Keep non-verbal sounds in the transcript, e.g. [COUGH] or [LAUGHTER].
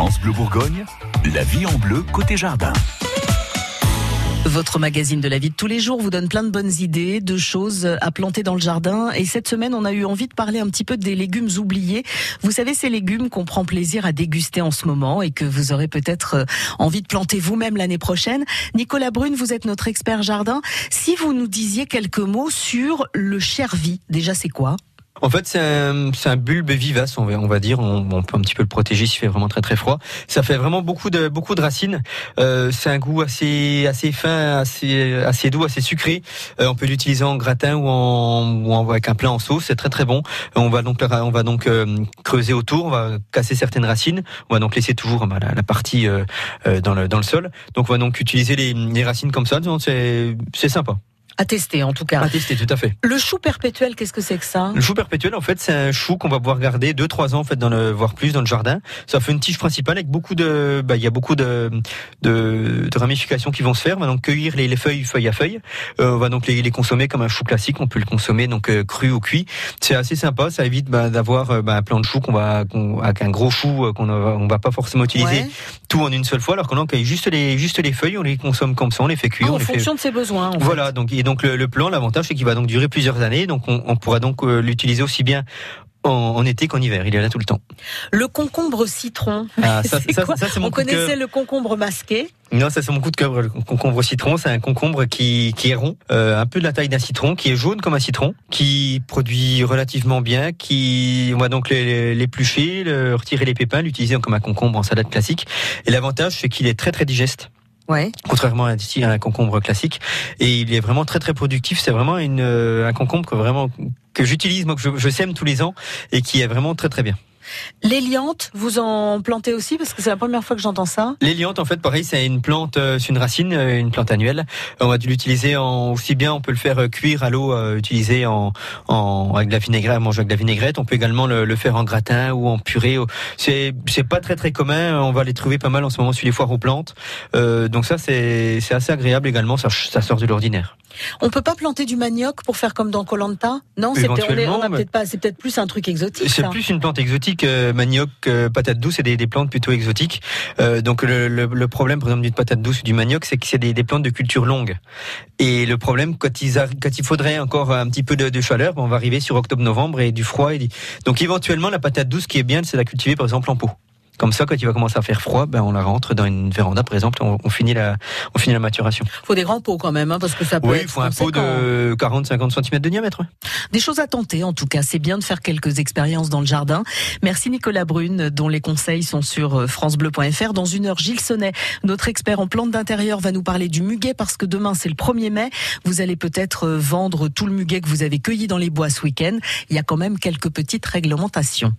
France Bleu Bourgogne, la vie en bleu côté jardin. Votre magazine de la vie de tous les jours vous donne plein de bonnes idées, de choses à planter dans le jardin. Et cette semaine, on a eu envie de parler un petit peu des légumes oubliés. Vous savez, ces légumes qu'on prend plaisir à déguster en ce moment et que vous aurez peut-être euh, envie de planter vous-même l'année prochaine. Nicolas Brune, vous êtes notre expert jardin. Si vous nous disiez quelques mots sur le chervi, déjà c'est quoi? En fait, c'est un, bulbe vivace, on va, dire. On, peut un petit peu le protéger s'il fait vraiment très très froid. Ça fait vraiment beaucoup de beaucoup de racines. Euh, c'est un goût assez assez fin, assez assez doux, assez sucré. Euh, on peut l'utiliser en gratin ou en, ou avec un plat en sauce. C'est très très bon. On va donc on va donc euh, creuser autour. On va casser certaines racines. On va donc laisser toujours bah, la, partie euh, euh, dans le dans le sol. Donc on va donc utiliser les, les racines comme ça. C'est c'est sympa. À tester en tout cas. À tester, tout à fait. Le chou perpétuel, qu'est-ce que c'est que ça? Le chou perpétuel, en fait, c'est un chou qu'on va pouvoir garder 2-3 ans, en fait, dans le, voire plus dans le jardin. Ça fait une tige principale avec beaucoup de, bah, il y a beaucoup de, de, de, ramifications qui vont se faire. On va donc cueillir les, les feuilles, feuille à feuille. Euh, on va donc les, les, consommer comme un chou classique. On peut le consommer donc euh, cru ou cuit. C'est assez sympa. Ça évite bah, d'avoir euh, bah, un plant de chou qu'on va, avec un gros chou qu'on on va pas forcément utiliser ouais. tout en une seule fois. Alors qu'on cueille juste les, juste les feuilles, on les consomme comme ça, on les fait cuire. Ah, en on fonction fait... de ses besoins. En voilà. Fait. Donc, et donc le, le plan, l'avantage, c'est qu'il va donc durer plusieurs années. Donc, on, on pourra donc euh, l'utiliser aussi bien en, en, été qu'en hiver. Il est là tout le temps. Le concombre citron. Ah, ça, [LAUGHS] ça, ça, ça, on connaissait le concombre masqué. Non, ça c'est mon coup de cœur. Le concombre citron, c'est un concombre qui, qui est rond, euh, un peu de la taille d'un citron, qui est jaune comme un citron, qui produit relativement bien, qui on va donc l'éplucher, le, retirer les pépins, l'utiliser comme un concombre en salade classique. Et l'avantage, c'est qu'il est très très digeste. Contrairement à un concombre classique, et il est vraiment très très productif. C'est vraiment une, un concombre que vraiment que j'utilise, moi que je sème tous les ans et qui est vraiment très très bien. Les liantes, vous en plantez aussi parce que c'est la première fois que j'entends ça. Les liantes, en fait, pareil, c'est une plante, c'est une racine, une plante annuelle. On va l'utiliser en aussi bien, on peut le faire cuire à l'eau, euh, utiliser en, en avec de la vinaigrette, manger avec de la vinaigrette. On peut également le, le faire en gratin ou en purée. C'est c'est pas très très commun. On va les trouver pas mal en ce moment sur les foires aux plantes. Euh, donc ça, c'est c'est assez agréable également. Ça, ça sort de l'ordinaire. On peut pas planter du manioc pour faire comme dans Colanta Non, c'est peut-être pas. C'est peut-être plus un truc exotique. C'est plus une plante exotique. Euh, manioc, euh, patate douce, c'est des, des, plantes plutôt exotiques. Euh, donc le, le, le, problème, par exemple, d'une patate douce ou du manioc, c'est que c'est des, des, plantes de culture longue. Et le problème, quand, ils quand il faudrait encore un petit peu de, de chaleur, on va arriver sur octobre-novembre et du froid. Et... Donc éventuellement, la patate douce, qui est bien, c'est la cultiver par exemple en pot. Comme ça, quand il va commencer à faire froid, ben on la rentre dans une véranda, par exemple, on, on finit la, on finit la maturation. Faut des grands pots quand même, hein, parce que ça peut. Oui, il faut un pot de 40-50 cm de diamètre. Des choses à tenter, en tout cas. C'est bien de faire quelques expériences dans le jardin. Merci Nicolas Brune, dont les conseils sont sur francebleu.fr. Dans une heure, Gilles Sonnet, notre expert en plantes d'intérieur, va nous parler du muguet parce que demain c'est le 1er mai. Vous allez peut-être vendre tout le muguet que vous avez cueilli dans les bois ce week-end. Il y a quand même quelques petites réglementations.